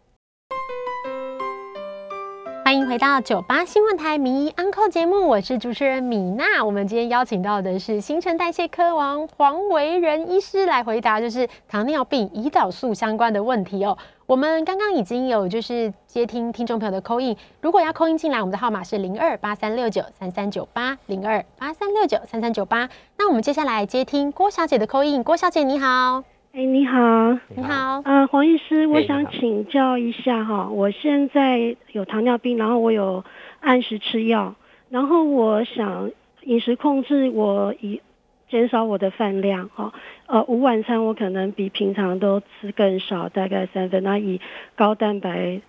欢迎回到九八新闻台名医 Uncle 节目，我是主持人米娜。我们今天邀请到的是新陈代谢科王黄维仁医师来回答，就是糖尿病胰岛素相关的问题哦。我们刚刚已经有就是接听听众朋友的扣印，如果要扣印进来，我们的号码是零二八三六九三三九八零二八三六九三三九八。那我们接下来接听郭小姐的扣印，郭小姐你好。哎，你好，你好，呃，黄医师，我想请教一下哈，我现在有糖尿病，然后我有按时吃药，然后我想饮食控制，我以减少我的饭量哈，呃，午晚餐我可能比平常都吃更少，大概三分，那以高蛋白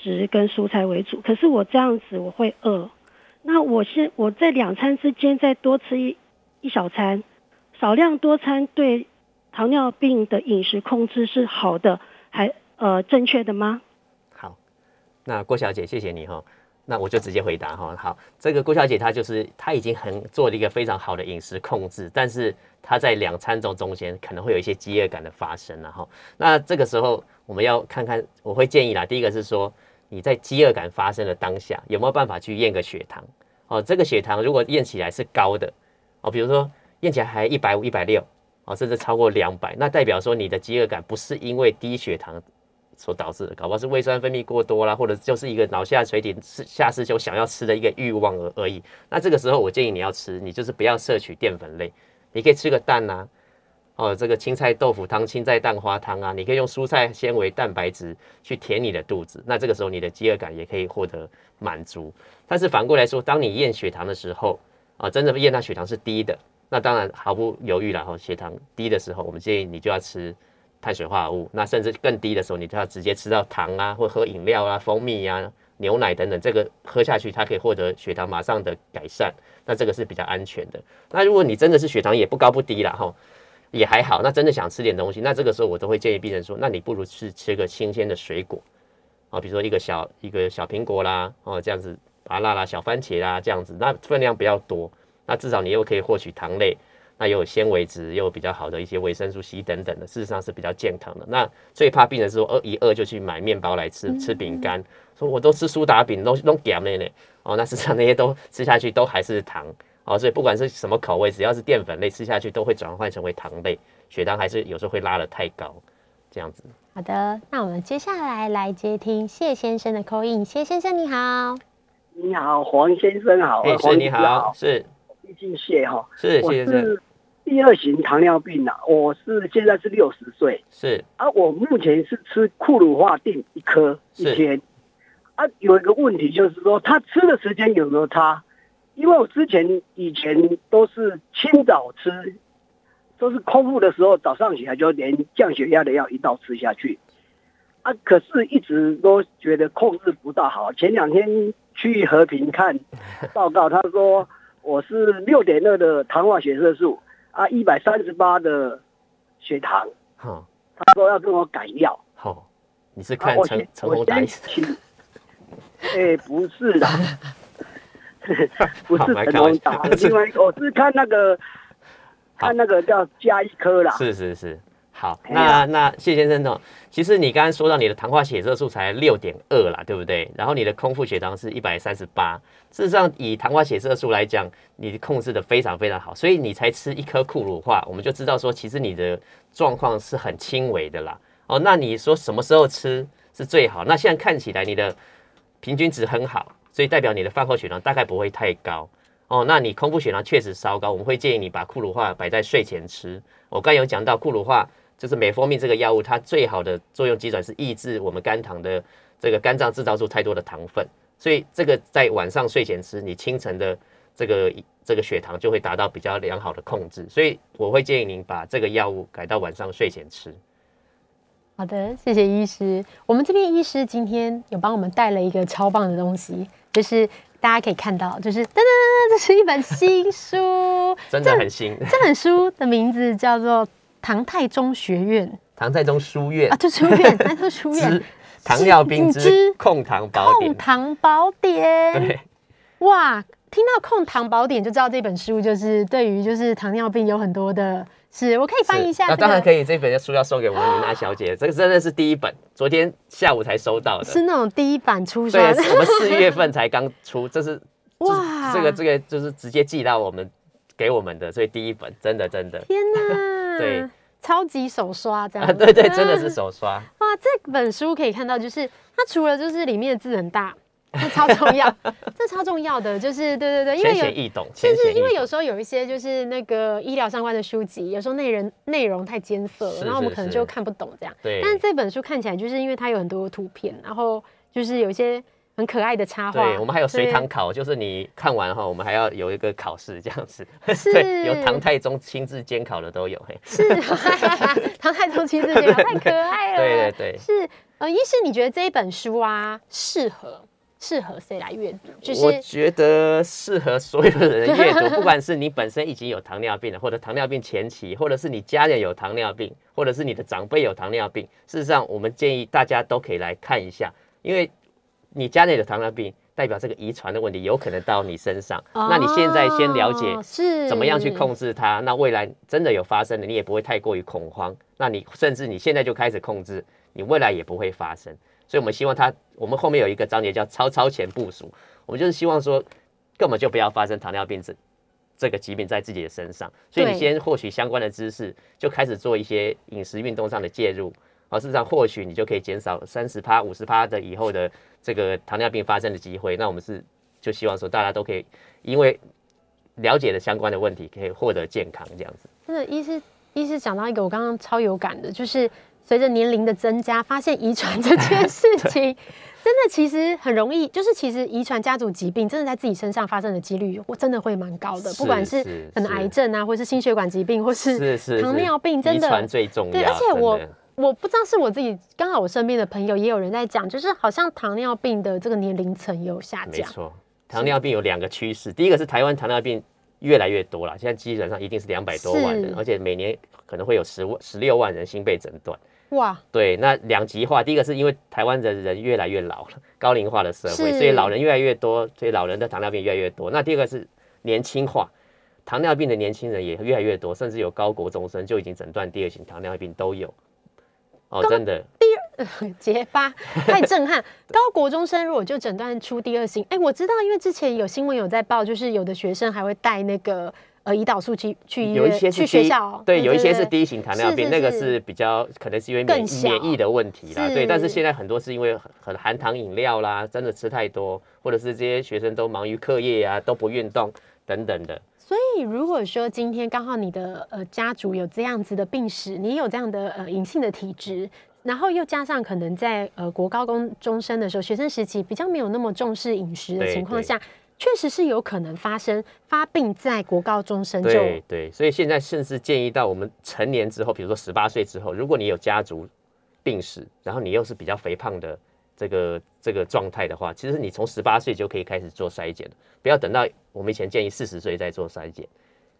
质跟蔬菜为主，可是我这样子我会饿，那我现我在两餐之间再多吃一一小餐，少量多餐对。糖尿病的饮食控制是好的，还呃正确的吗？好，那郭小姐，谢谢你哈。那我就直接回答哈。好，这个郭小姐她就是她已经很做了一个非常好的饮食控制，但是她在两餐中中间可能会有一些饥饿感的发生，然后那这个时候我们要看看，我会建议啦。第一个是说你在饥饿感发生的当下有没有办法去验个血糖哦？这个血糖如果验起来是高的哦，比如说验起来还一百五、一百六。啊，甚至超过两百，那代表说你的饥饿感不是因为低血糖所导致的，搞不好是胃酸分泌过多啦，或者就是一个脑下垂体是下视丘想要吃的一个欲望而而已。那这个时候我建议你要吃，你就是不要摄取淀粉类，你可以吃个蛋呐，哦，这个青菜豆腐汤、青菜蛋花汤啊，你可以用蔬菜纤维、蛋白质去填你的肚子。那这个时候你的饥饿感也可以获得满足。但是反过来说，当你验血糖的时候，啊，真的验到血糖是低的。那当然毫不犹豫了哈，血糖低的时候，我们建议你就要吃碳水化合物。那甚至更低的时候，你就要直接吃到糖啊，或喝饮料啊、蜂蜜啊、牛奶等等，这个喝下去它可以获得血糖马上的改善。那这个是比较安全的。那如果你真的是血糖也不高不低了哈，也还好，那真的想吃点东西，那这个时候我都会建议病人说，那你不如去吃个新鲜的水果啊，比如说一个小一个小苹果啦，哦这样子，芭乐啦、小番茄啦这样子，那分量比较多。那至少你又可以获取糖类，那又有纤维质，又有比较好的一些维生素 C 等等的，事实上是比较健康的。那最怕病人说饿一饿就去买面包来吃，吃饼干，说我都吃苏打饼，都都咸了呢。哦，那事实上那些都吃下去都还是糖哦，所以不管是什么口味，只要是淀粉类吃下去都会转换成为糖类，血糖还是有时候会拉得太高，这样子。好的，那我们接下来来接听谢先生的口音。谢先生你好，你好，黄先生好，是你好，是。谢谢哈，是，我是第二型糖尿病啊，我是现在是六十岁，是啊，我目前是吃库鲁化定一颗一天，啊，有一个问题就是说，他吃的时间有没有差？因为我之前以前都是清早吃，都是空腹的时候，早上起来就连降血压的药一道吃下去，啊，可是一直都觉得控制不到好。前两天去和平看报告，他说。我是六点二的糖化血色素啊，一百三十八的血糖。好，他说要跟我改药。好，你是看陈陈红达？哎，不是的，不是陈红达，另外我是看那个看那个叫加一颗啦。是是是。好，那那谢先生呢？其实你刚刚说到你的糖化血色素才六点二啦，对不对？然后你的空腹血糖是一百三十八。事实上，以糖化血色素来讲，你控制的非常非常好，所以你才吃一颗库鲁化，我们就知道说，其实你的状况是很轻微的啦。哦，那你说什么时候吃是最好？那现在看起来你的平均值很好，所以代表你的饭后血糖大概不会太高。哦，那你空腹血糖确实稍高，我们会建议你把库鲁化摆在睡前吃。我刚有讲到库鲁化。就是美蜂蜜这个药物，它最好的作用机转是抑制我们肝糖的这个肝脏制造出太多的糖分，所以这个在晚上睡前吃，你清晨的这个这个血糖就会达到比较良好的控制。所以我会建议您把这个药物改到晚上睡前吃。好的，谢谢医师。我们这边医师今天有帮我们带了一个超棒的东西，就是大家可以看到，就是噔噔，这是一本新书，真的很新。这本书的名字叫做《唐太宗学院》，唐太宗书院啊，就书院，那就书院。糖尿病之控糖宝典，控糖宝典。对，哇，听到控糖宝典就知道这本书就是对于就是糖尿病有很多的。是我可以翻一下，那当然可以。这本书要送给我们林娜小姐，这个真的是第一本，昨天下午才收到的，是那种第一版出刷。对，我们四月份才刚出，这是哇，这个这个就是直接寄到我们给我们的，所以第一本真的真的。天哪！对，超级手刷这样。对对，真的是手刷。哇，这本书可以看到，就是它除了就是里面的字很大。这超重要，这超重要的就是对对对，因为有易懂，就是因为有时候有一些就是那个医疗相关的书籍，有时候内容内容太艰涩了，然后我们可能就看不懂这样。对。但是这本书看起来就是因为它有很多图片，然后就是有一些很可爱的插画。对，我们还有随堂考，就是你看完哈，我们还要有一个考试这样子。是。有唐太宗亲自监考的都有。嘿。是。唐太宗亲自监考，太可爱了。对对对。是呃，医师，你觉得这一本书啊适合？适合谁来阅读？就是我觉得适合所有的人阅读，不管是你本身已经有糖尿病了，或者糖尿病前期，或者是你家人有糖尿病，或者是你的长辈有糖尿病。事实上，我们建议大家都可以来看一下，因为你家里的糖尿病代表这个遗传的问题有可能到你身上。那你现在先了解是怎么样去控制它，那未来真的有发生了，你也不会太过于恐慌。那你甚至你现在就开始控制，你未来也不会发生。所以，我们希望它，我们后面有一个章节叫“超超前部署”，我们就是希望说，根本就不要发生糖尿病这这个疾病在自己的身上。所以，你先获取相关的知识，就开始做一些饮食、运动上的介入，而事实上，或许你就可以减少三十趴、五十趴的以后的这个糖尿病发生的机会。那我们是就希望说，大家都可以因为了解了相关的问题，可以获得健康这样子。真的，医师医师讲到一个我刚刚超有感的，就是。随着年龄的增加，发现遗传这件 事情，真的其实很容易。就是其实遗传家族疾病，真的在自己身上发生的几率，我真的会蛮高的。不管是可能癌症啊，或是心血管疾病，或是糖尿病，真的遗传最重要。对，而且我我不知道是我自己，刚好我身边的朋友也有人在讲，就是好像糖尿病的这个年龄层有下降。没错，糖尿病有两个趋势，第一个是台湾糖尿病越来越多了，现在基本上一定是两百多万人，而且每年可能会有十万、十六万人新被诊断。哇，对，那两极化，第一个是因为台湾的人越来越老了，高龄化的社会，所以老人越来越多，所以老人的糖尿病越来越多。那第二个是年轻化，糖尿病的年轻人也越来越多，甚至有高国中生就已经诊断第二型糖尿病都有。哦，真的，第二 结巴太震撼，高国中生如果就诊断出第二型，哎，我知道，因为之前有新闻有在报，就是有的学生还会带那个。呃，胰岛素去去有一些去学校，对，有一些是第一型糖尿病，那个是比较可能是因为免免疫的问题啦，对。但是现在很多是因为很含糖饮料啦，真的吃太多，或者是这些学生都忙于课业啊，都不运动等等的。所以如果说今天刚好你的呃家族有这样子的病史，你有这样的呃隐性的体质，然后又加上可能在呃国高中中生的时候，学生时期比较没有那么重视饮食的情况下。确实是有可能发生发病在国高中生，对对，所以现在甚至建议到我们成年之后，比如说十八岁之后，如果你有家族病史，然后你又是比较肥胖的这个这个状态的话，其实你从十八岁就可以开始做筛检了，不要等到我们以前建议四十岁再做筛检，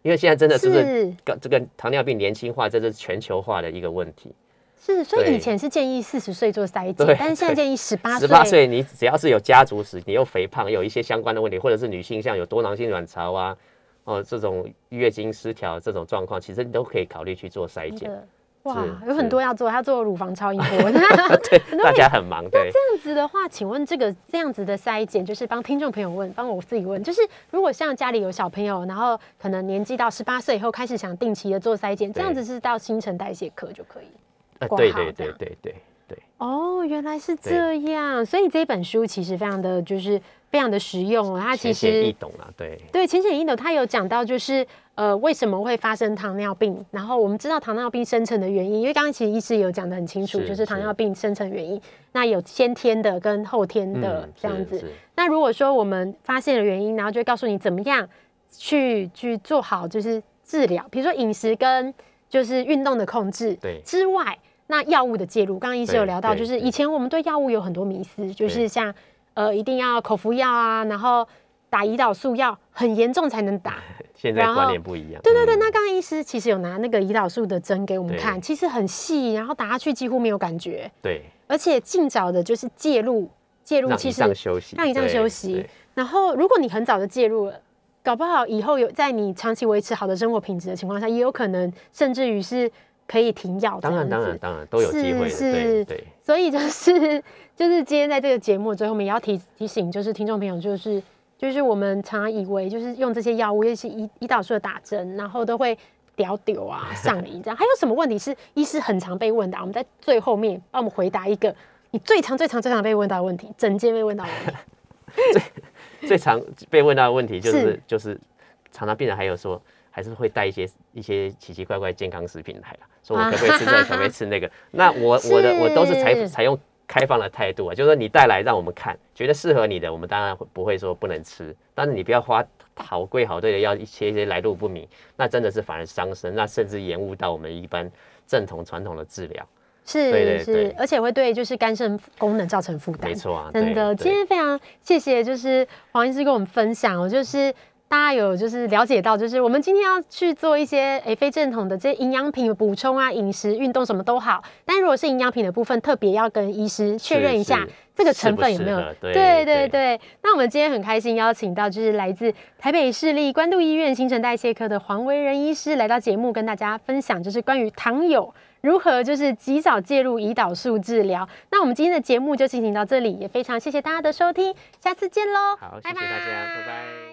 因为现在真的就是这个糖尿病年轻化，这是全球化的一个问题。是，所以以前是建议四十岁做筛检，但是现在建议十八岁。十八岁，你只要是有家族史，你又肥胖，有一些相关的问题，或者是女性像有多囊性卵巢啊，哦，这种月经失调这种状况，其实你都可以考虑去做筛检。哇，有很多要做，要做乳房超音波。对，大家很忙。对，这样子的话，请问这个这样子的筛检，就是帮听众朋友问，帮我自己问，就是如果像家里有小朋友，然后可能年纪到十八岁以后开始想定期的做筛检，这样子是到新陈代谢科就可以。呃，对对对对对，对。哦，原来是这样，所以这本书其实非常的就是非常的实用哦，它其实易懂啊，对。对，浅显易懂，它有讲到就是呃为什么会发生糖尿病，然后我们知道糖尿病生成的原因，因为刚刚其实医师有讲的很清楚，就是糖尿病生成原因，那有先天的跟后天的这样子。那如果说我们发现了原因，然后就会告诉你怎么样去去做好就是治疗，比如说饮食跟就是运动的控制之外。那药物的介入，刚刚医师有聊到，就是以前我们对药物有很多迷思，就是像呃一定要口服药啊，然后打胰岛素药很严重才能打。现在观念不一样。对对对，那刚刚医师其实有拿那个胰岛素的针给我们看，其实很细，然后打下去几乎没有感觉。对。而且尽早的就是介入，介入其实让休息，让你这样休息。然后如果你很早的介入了，搞不好以后有在你长期维持好的生活品质的情况下，也有可能甚至于是。可以停药，当然当然当然都有机会，对对。所以就是 就是今天在这个节目最后，我们也要提提醒，就是听众朋友，就是就是我们常常以为就是用这些药物，尤其胰胰岛素的打针，然后都会屌屌啊上瘾这样。还有什么问题是医师很常被问的？我们在最后面帮我们回答一个你最常最常最常被问到的问题，整间被问到的问题。最最常被问到的问题就是就是常常病人还有说。还是会带一些一些奇奇怪怪健康食品来了，说我可不可以吃这个，可不可以吃那个？那我我的我都是采采用开放的态度啊，就是说你带来让我们看，觉得适合你的，我们当然不会说不能吃，但是你不要花好贵好贵的药，一些一些来路不明，那真的是反而伤身，那甚至延误到我们一般正统传统的治疗。是是，而且会对就是肝肾功能造成负担。没错啊，真的。今天非常谢谢，就是黄医师跟我们分享哦，就是。大家有就是了解到，就是我们今天要去做一些诶非正统的这些营养品补充啊，饮食、运动什么都好。但如果是营养品的部分，特别要跟医师确认一下这个成分有没有。对对对。那我们今天很开心邀请到就是来自台北市立关渡医院新陈代谢科的黄维仁医师来到节目，跟大家分享就是关于糖友如何就是及早介入胰岛素治疗。那我们今天的节目就进行到这里，也非常谢谢大家的收听，下次见喽！好，谢谢大家，拜拜。